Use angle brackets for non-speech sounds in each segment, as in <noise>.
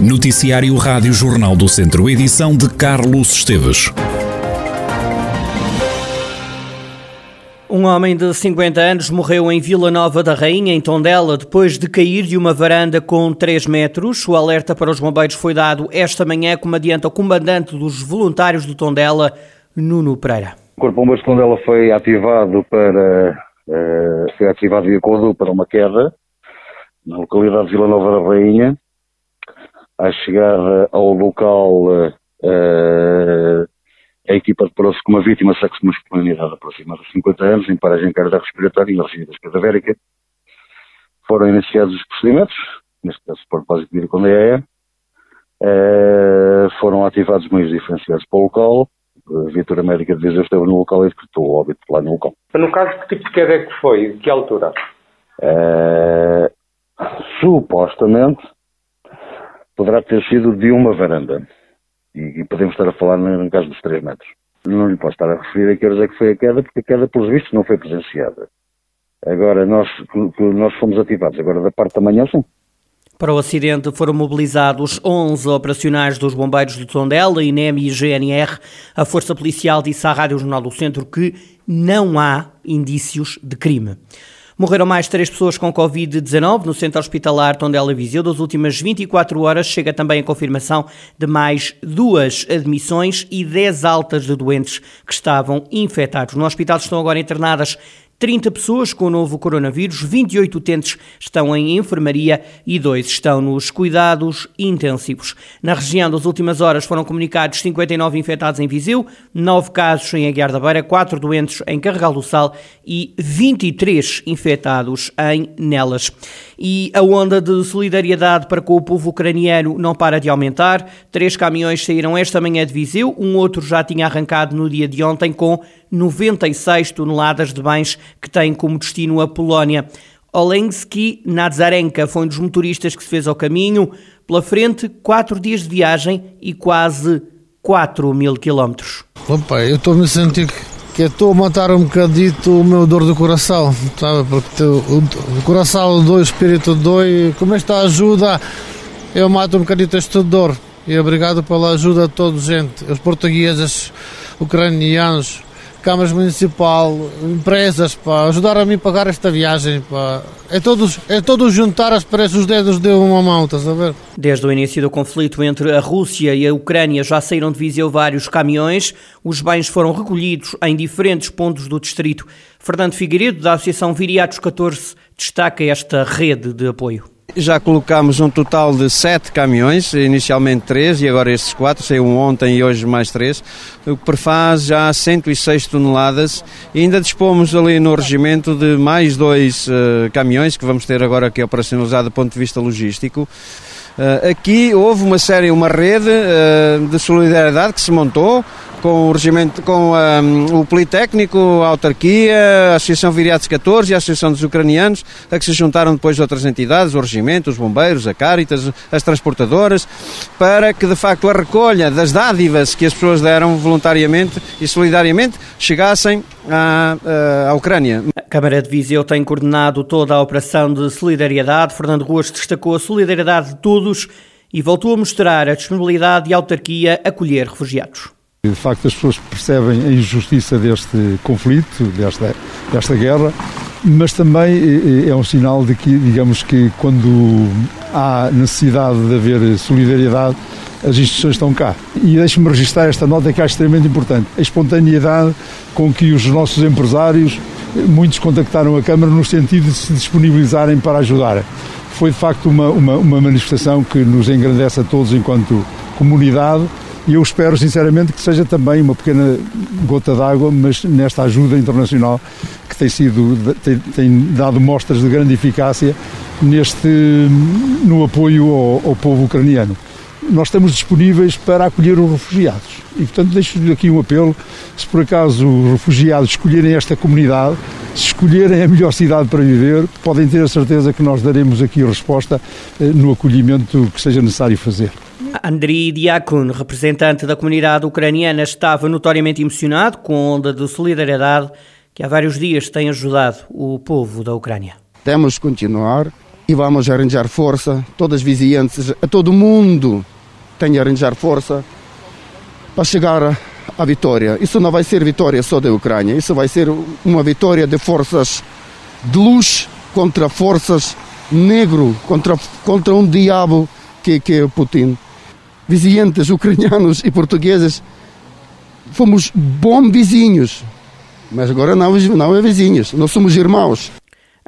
Noticiário Rádio Jornal do Centro, edição de Carlos Esteves. Um homem de 50 anos morreu em Vila Nova da Rainha, em Tondela, depois de cair de uma varanda com 3 metros. O alerta para os bombeiros foi dado esta manhã, como adianta o comandante dos voluntários de Tondela, Nuno Pereira. O Corpo Bombeiros de Tondela foi ativado para uh, foi ativado de acordo para uma queda na localidade de Vila Nova da Rainha à chegada ao local, uh, a equipa deparou-se com uma vítima sexo masculinidade aproximada de 50 anos, em paragem cardiorrespiratória e regidas cadavérica. Foram iniciados os procedimentos, neste caso por propósito de ir com DEA. Uh, foram ativados meios diferenciados para o local. A viatura médica de Viseu esteve no local e decretou o óbito lá no local. No caso, que tipo de queda é que foi? De que altura? Uh, supostamente poderá ter sido de uma varanda. E, e podemos estar a falar no, caso dos 3 metros. Não lhe posso estar a referir a que horas é que foi a queda, porque a queda, pelos vistos, não foi presenciada. Agora, nós, nós fomos ativados. Agora, da parte da manhã, sim. Para o acidente foram mobilizados 11 operacionais dos bombeiros de Tondela, INEM e GNR. A Força Policial disse à Rádio Jornal do Centro que não há indícios de crime. Morreram mais três pessoas com Covid-19 no centro hospitalar Tondela Viseu. Das últimas 24 horas chega também a confirmação de mais duas admissões e 10 altas de doentes que estavam infectados. No hospital estão agora internadas 30 pessoas com o novo coronavírus, 28 utentes estão em enfermaria e dois estão nos cuidados intensivos. Na região das últimas horas foram comunicados 59 infectados em Viseu, 9 casos em Aguiar da Beira, 4 doentes em Carregal do Sal e 23 infectados em Nelas. E a onda de solidariedade para com o povo ucraniano não para de aumentar. Três caminhões saíram esta manhã de Viseu, um outro já tinha arrancado no dia de ontem com 96 toneladas de bens que tem como destino a Polónia. Olensky Nazarenka foi um dos motoristas que se fez ao caminho. Pela frente, quatro dias de viagem e quase 4 mil quilómetros. Opa, eu estou me sentindo que estou a matar um bocadito o meu dor do coração, sabe? Porque o, o coração dói, o espírito dói. Com esta ajuda, eu mato um bocadito este dor. E obrigado pela ajuda de toda a gente, os portugueses, ucranianos, câmaras municipal, empresas, para ajudar a mim a pagar esta viagem, pá. É todos, é todos juntar as parece os dedos de uma mão, estás a ver? Desde o início do conflito entre a Rússia e a Ucrânia já saíram de Viseu vários caminhões. Os bens foram recolhidos em diferentes pontos do distrito. Fernando Figueiredo, da Associação Viriatos 14, destaca esta rede de apoio. Já colocámos um total de sete caminhões, inicialmente três e agora estes quatro, saiu ontem e hoje mais três, o que prefaz já 106 toneladas e ainda dispomos ali no regimento de mais dois uh, caminhões que vamos ter agora aqui operacionalizado do ponto de vista logístico. Uh, aqui houve uma série, uma rede uh, de solidariedade que se montou, com o regimento, com um, o Politécnico, a autarquia, a Associação Viriatos 14 e a Associação dos Ucranianos, a que se juntaram depois outras entidades, o regimento, os bombeiros, a Caritas, as transportadoras, para que de facto a recolha das dádivas que as pessoas deram voluntariamente e solidariamente chegassem à, à Ucrânia. A Câmara de Viseu tem coordenado toda a operação de solidariedade. Fernando Ruas destacou a solidariedade de todos e voltou a mostrar a disponibilidade e a autarquia a acolher refugiados. De facto, as pessoas percebem a injustiça deste conflito, desta, desta guerra, mas também é um sinal de que, digamos que, quando há necessidade de haver solidariedade, as instituições estão cá. E deixe-me registrar esta nota que acho extremamente importante: a espontaneidade com que os nossos empresários, muitos contactaram a Câmara no sentido de se disponibilizarem para ajudar. Foi de facto uma, uma, uma manifestação que nos engrandece a todos enquanto comunidade e eu espero sinceramente que seja também uma pequena gota d'água, mas nesta ajuda internacional que tem sido tem, tem, dado mostras de grande eficácia neste no apoio ao, ao povo ucraniano. Nós estamos disponíveis para acolher os refugiados e, portanto, deixo-lhe aqui um apelo: se por acaso os refugiados escolherem esta comunidade, se escolherem a melhor cidade para viver, podem ter a certeza que nós daremos aqui resposta eh, no acolhimento que seja necessário fazer. Andriy Diakun, representante da comunidade ucraniana, estava notoriamente emocionado com a onda de solidariedade que há vários dias tem ajudado o povo da Ucrânia. Temos que continuar e vamos arranjar força, todas as vizinhanças, a todo mundo tem que arranjar força para chegar à vitória. Isso não vai ser vitória só da Ucrânia, isso vai ser uma vitória de forças de luz contra forças negro, contra, contra um diabo que, que é Putin. Vizinhantes ucranianos e portugueses fomos bons vizinhos, mas agora não, não é vizinhos, nós somos irmãos.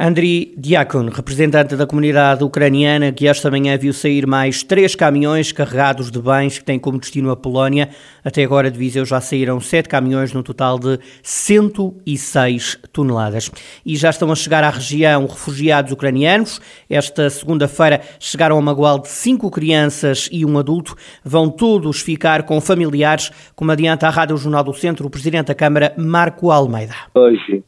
Andriy Diakon, representante da comunidade ucraniana, que esta manhã viu sair mais três caminhões carregados de bens que têm como destino a Polónia. Até agora de Viseu já saíram sete caminhões, num total de 106 toneladas. E já estão a chegar à região refugiados ucranianos. Esta segunda-feira chegaram a Magual de cinco crianças e um adulto. Vão todos ficar com familiares, como adianta a Rádio Jornal do Centro o Presidente da Câmara, Marco Almeida. Hoje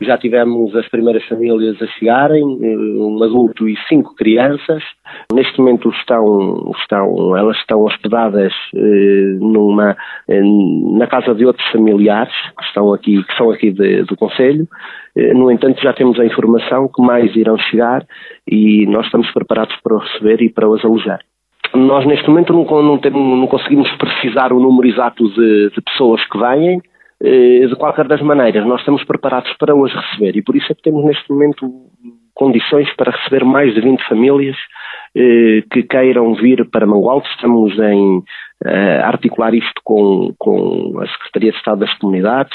já tivemos as primeiras famílias a chegarem, eh, um adulto e cinco crianças. Neste momento estão, estão elas estão hospedadas eh, numa, eh, na casa de outros familiares que estão aqui, que são aqui de, do Conselho. No entanto, já temos a informação que mais irão chegar e nós estamos preparados para o receber e para os alojar. Nós neste momento não, não, temos, não conseguimos precisar o número exato de, de pessoas que vêm, de qualquer das maneiras, nós estamos preparados para os receber e por isso é que temos neste momento condições para receber mais de 20 famílias eh, que queiram vir para Mangualde. Estamos em eh, articular isto com, com a Secretaria de Estado das Comunidades,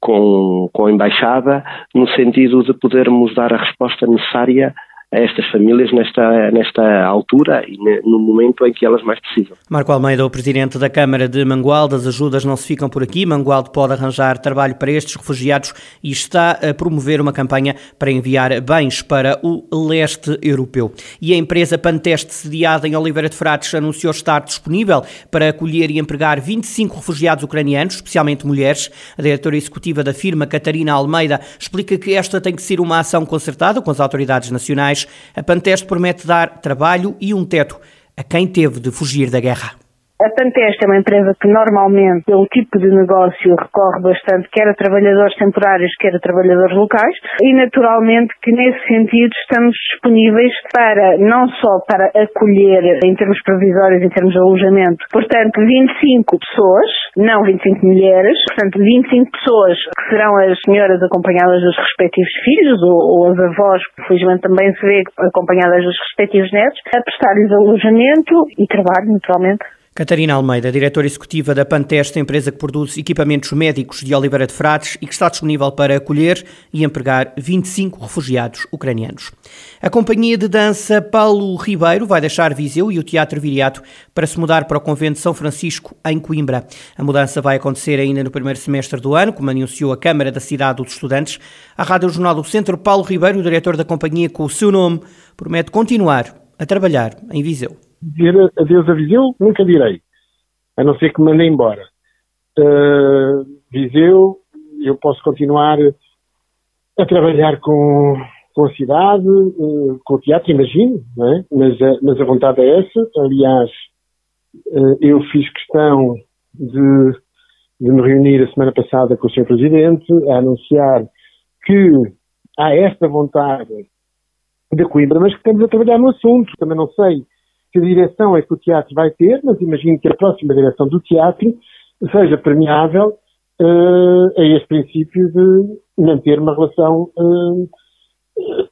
com, com a Embaixada, no sentido de podermos dar a resposta necessária a estas famílias nesta, nesta altura e no momento em que elas mais precisam. Marco Almeida, o Presidente da Câmara de Mangualde, as ajudas não se ficam por aqui. Mangualde pode arranjar trabalho para estes refugiados e está a promover uma campanha para enviar bens para o leste europeu. E a empresa Panteste, sediada em Oliveira de Frades, anunciou estar disponível para acolher e empregar 25 refugiados ucranianos, especialmente mulheres. A diretora executiva da firma, Catarina Almeida, explica que esta tem que ser uma ação concertada com as autoridades nacionais a Panteste promete dar trabalho e um teto a quem teve de fugir da guerra. A Panteste é uma empresa que normalmente, pelo tipo de negócio, recorre bastante quer a trabalhadores temporários, quer a trabalhadores locais e naturalmente que nesse sentido estamos disponíveis para, não só para acolher em termos provisórios, em termos de alojamento, portanto 25 pessoas, não 25 mulheres, portanto 25 pessoas que serão as senhoras acompanhadas dos respectivos filhos ou, ou as avós, que felizmente também se vê acompanhadas dos respectivos netos, a prestar-lhes alojamento e trabalho, naturalmente. Catarina Almeida, diretora executiva da Panteste, empresa que produz equipamentos médicos de Oliveira de Frades e que está disponível para acolher e empregar 25 refugiados ucranianos. A companhia de dança Paulo Ribeiro vai deixar Viseu e o Teatro Viriato para se mudar para o Convento São Francisco, em Coimbra. A mudança vai acontecer ainda no primeiro semestre do ano, como anunciou a Câmara da Cidade dos Estudantes. A Rádio Jornal do Centro, Paulo Ribeiro, diretor da companhia com o seu nome, promete continuar a trabalhar em Viseu dizer adeus a Viseu, nunca direi. A não ser que me mandem embora. Uh, Viseu, eu posso continuar a trabalhar com, com a cidade, uh, com o teatro, imagino, é? mas, a, mas a vontade é essa. Aliás, uh, eu fiz questão de, de me reunir a semana passada com o Sr. Presidente a anunciar que há esta vontade de Coimbra, mas que estamos a trabalhar no assunto. Também não sei que direção é que o teatro vai ter, mas imagino que a próxima direção do teatro seja permeável uh, a este princípio de manter uma relação uh,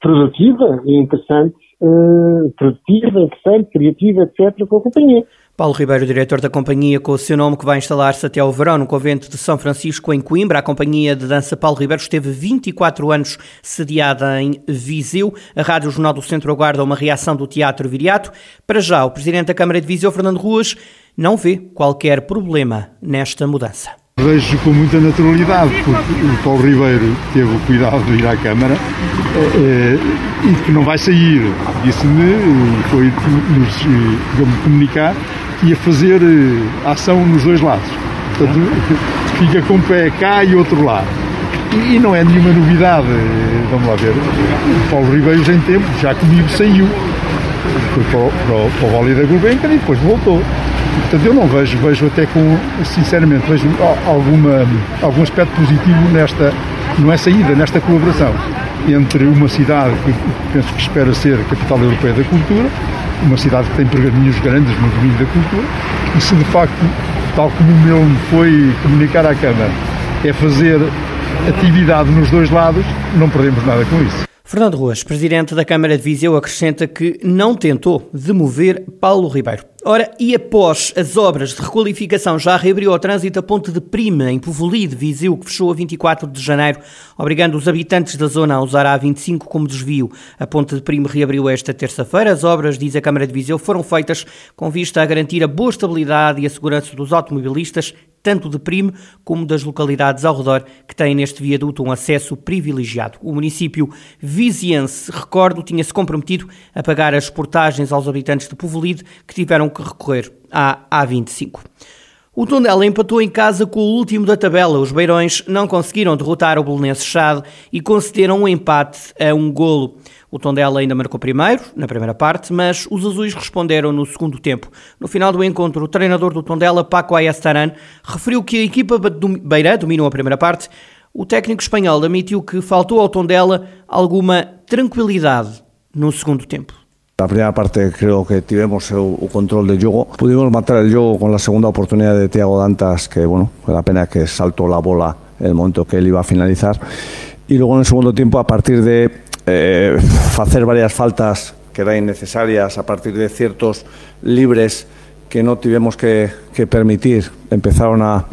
produtiva e interessante, uh, produtiva, interessante, criativa, etc., com a companhia. Paulo Ribeiro, diretor da companhia com o seu nome, que vai instalar-se até ao verão no convento de São Francisco, em Coimbra. A companhia de dança Paulo Ribeiro esteve 24 anos sediada em Viseu. A Rádio Jornal do Centro aguarda uma reação do Teatro Viriato. Para já, o presidente da Câmara de Viseu, Fernando Ruas, não vê qualquer problema nesta mudança. Vejo com muita naturalidade, porque o Paulo Ribeiro teve o cuidado de ir à Câmara é, e que não vai sair. Disse-me, foi nos eh, comunicar que ia fazer ação nos dois lados. Portanto, <laughs> fica com um pé cá e outro lá. E não é nenhuma novidade, vamos lá ver. O Paulo Ribeiro, em tempo, já comigo saiu. Foi para o, para o, para o Vale da Gulbenkian e depois voltou. Portanto, eu não vejo, vejo até com, sinceramente, vejo alguma, algum aspecto positivo nesta, não é saída, nesta colaboração. entre uma cidade que penso que espera ser a capital europeia da cultura, uma cidade que tem pergaminhos grandes no domínio da cultura, e se de facto, tal como o meu foi comunicar à Câmara, é fazer atividade nos dois lados, não perdemos nada com isso. Fernando Ruas, presidente da Câmara de Viseu, acrescenta que não tentou demover Paulo Ribeiro. Ora, e após as obras de requalificação já reabriu o trânsito a ponte de Prima, em Povolide, Viseu, que fechou a 24 de janeiro, obrigando os habitantes da zona a usar a A25 como desvio. A ponte de Prima reabriu esta terça-feira. As obras, diz a Câmara de Viseu, foram feitas com vista a garantir a boa estabilidade e a segurança dos automobilistas tanto de Prime como das localidades ao redor que têm neste viaduto um acesso privilegiado. O município viziense, recordo, tinha-se comprometido a pagar as portagens aos habitantes de Povolide que tiveram que recorrer à A25. O Tondela empatou em casa com o último da tabela. Os Beirões não conseguiram derrotar o Belenenses Chade e concederam um empate a um golo. O Tondela ainda marcou primeiro, na primeira parte, mas os azuis responderam no segundo tempo. No final do encontro, o treinador do Tondela, Paco Ayastaran, referiu que a equipa beira dominou a primeira parte. O técnico espanhol admitiu que faltou ao Tondela alguma tranquilidade no segundo tempo. La primera parte creo que tuvimos el control del juego. Pudimos matar el juego con la segunda oportunidad de Thiago Dantas, que bueno, fue la pena que saltó la bola el momento que él iba a finalizar. Y luego en el segundo tiempo, a partir de eh, hacer varias faltas que eran innecesarias, a partir de ciertos libres que no tuvimos que, permitir. Empezaron a,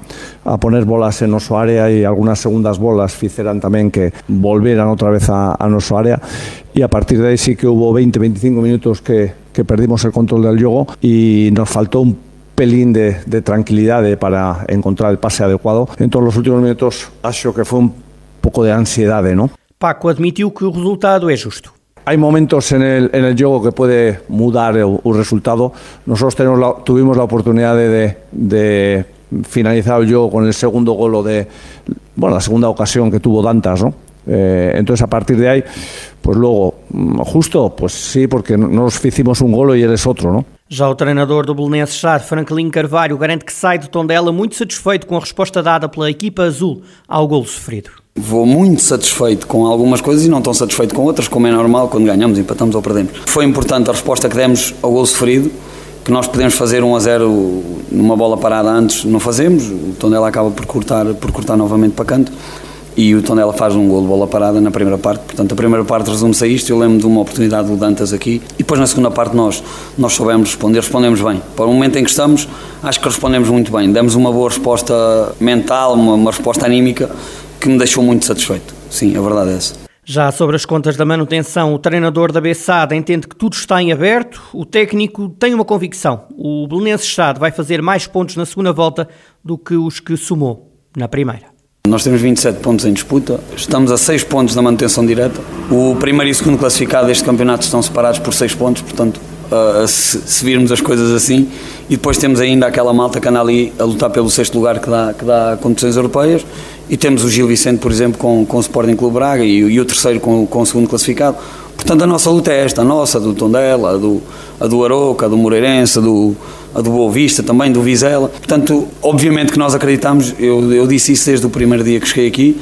poner bolas en nuestro área y algunas segundas bolas hicieran también que volvieran otra vez a, a nuestro área. Y a partir de ahí sí que hubo 20-25 minutos que, perdimos el control del juego y nos faltó un pelín de, tranquilidad para encontrar el pase adecuado. En todos los últimos minutos, acho que fue un poco de ansiedad, ¿no? Paco admitiu que o resultado é justo. Hay momentos en el, en el juego que puede mudar el resultado. Nosotros tenemos la, tuvimos la oportunidad de, de, de, finalizar el juego con el segundo gol de, bueno, la segunda ocasión que tuvo Dantas, ¿no? Eh, entonces a partir de ahí, pues luego, justo, pues sí, porque nos hicimos un gol y eres otro, ¿no? Já o treinador do Belenenses Char, Franklin Carvalho, garante que sai do Tondela muito satisfeito com a resposta dada pela equipa azul ao gol sofrido. Vou muito satisfeito com algumas coisas e não tão satisfeito com outras, como é normal quando ganhamos, empatamos ou perdemos. Foi importante a resposta que demos ao gol sofrido, que nós podemos fazer 1 a 0 numa bola parada antes, não fazemos, o Tondela acaba por cortar, por cortar novamente para canto e o Tondela faz um gol de bola parada na primeira parte. Portanto, a primeira parte resume-se a isto. Eu lembro de uma oportunidade do Dantas aqui e depois na segunda parte nós, nós soubemos responder, respondemos bem. Para o momento em que estamos, acho que respondemos muito bem. Demos uma boa resposta mental, uma, uma resposta anímica que me deixou muito satisfeito. Sim, a verdade é essa. Já sobre as contas da manutenção, o treinador da Bessada entende que tudo está em aberto. O técnico tem uma convicção: o Belenenses Chade vai fazer mais pontos na segunda volta do que os que somou na primeira. Nós temos 27 pontos em disputa, estamos a 6 pontos na manutenção direta. O primeiro e o segundo classificado deste campeonato estão separados por 6 pontos, portanto, uh, se, se, virmos as coisas assim. E depois temos ainda aquela malta que anda ali a lutar pelo sexto lugar que dá, que dá competições europeias. E temos o Gil Vicente, por exemplo, com, com o Sporting Clube Braga e, e o terceiro com, com o segundo classificado. Portanto, a nossa luta é esta, a nossa, do Tondela, a do, a do Aroca, a do Moreirense, a do, a do Boa Vista, também do Vizela. Portanto, obviamente que nós acreditamos, eu, eu disse isso desde o primeiro dia que cheguei aqui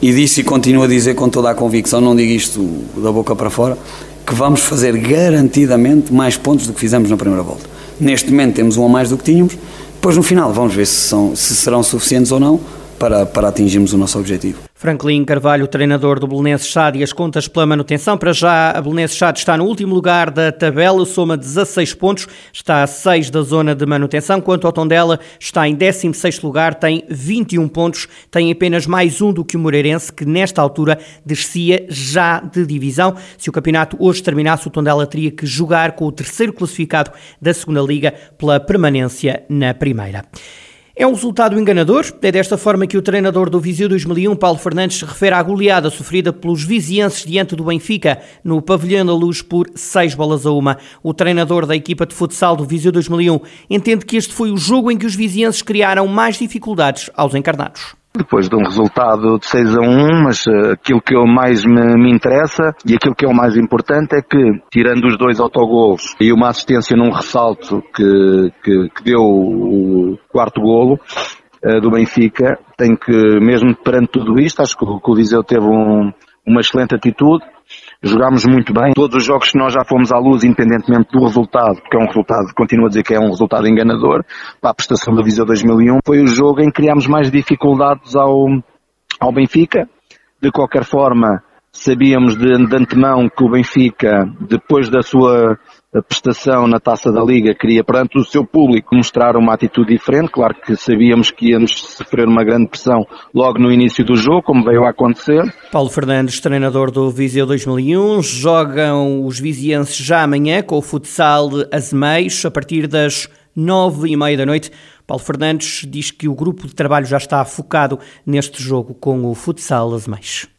e disse e continuo a dizer com toda a convicção, não digo isto da boca para fora, que vamos fazer garantidamente mais pontos do que fizemos na primeira volta. Neste momento temos um a mais do que tínhamos, depois no final vamos ver se, são, se serão suficientes ou não para, para atingirmos o nosso objetivo. Franklin Carvalho, treinador do Belenenses Chade e as contas pela manutenção. Para já, a Belenenses Chade está no último lugar da tabela, soma 16 pontos, está a 6 da zona de manutenção, quanto ao Tondela está em 16º lugar, tem 21 pontos, tem apenas mais um do que o Moreirense, que nesta altura descia já de divisão. Se o campeonato hoje terminasse, o Tondela teria que jogar com o terceiro classificado da segunda Liga pela permanência na primeira. É um resultado enganador. É desta forma que o treinador do Viseu 2001, Paulo Fernandes, se refere à goleada sofrida pelos vizienses diante do Benfica, no Pavilhão da Luz, por seis bolas a uma. O treinador da equipa de futsal do Viseu 2001 entende que este foi o jogo em que os vizienses criaram mais dificuldades aos encarnados depois de um resultado de 6 a 1, mas uh, aquilo que eu mais me, me, interessa e aquilo que é o mais importante é que, tirando os dois autogolos e uma assistência num ressalto que, que, que deu o quarto golo, uh, do Benfica, tem que, mesmo perante tudo isto, acho que, que o Viseu teve um, uma excelente atitude, jogámos muito bem. Todos os jogos que nós já fomos à luz, independentemente do resultado, porque é um resultado, continuo a dizer que é um resultado enganador, para a prestação da Viseu 2001, foi o jogo em que criámos mais dificuldades ao, ao Benfica. De qualquer forma, sabíamos de, de antemão que o Benfica, depois da sua prestação na taça da Liga, queria perante o seu público mostrar uma atitude diferente. Claro que sabíamos que íamos sofrer uma grande pressão logo no início do jogo, como veio a acontecer. Paulo Fernandes, treinador do Viseu 2001, jogam os vizienses já amanhã com o futsal Azemeios a partir das nove e meia da noite. Paulo Fernandes diz que o grupo de trabalho já está focado neste jogo com o futsal Azemeios.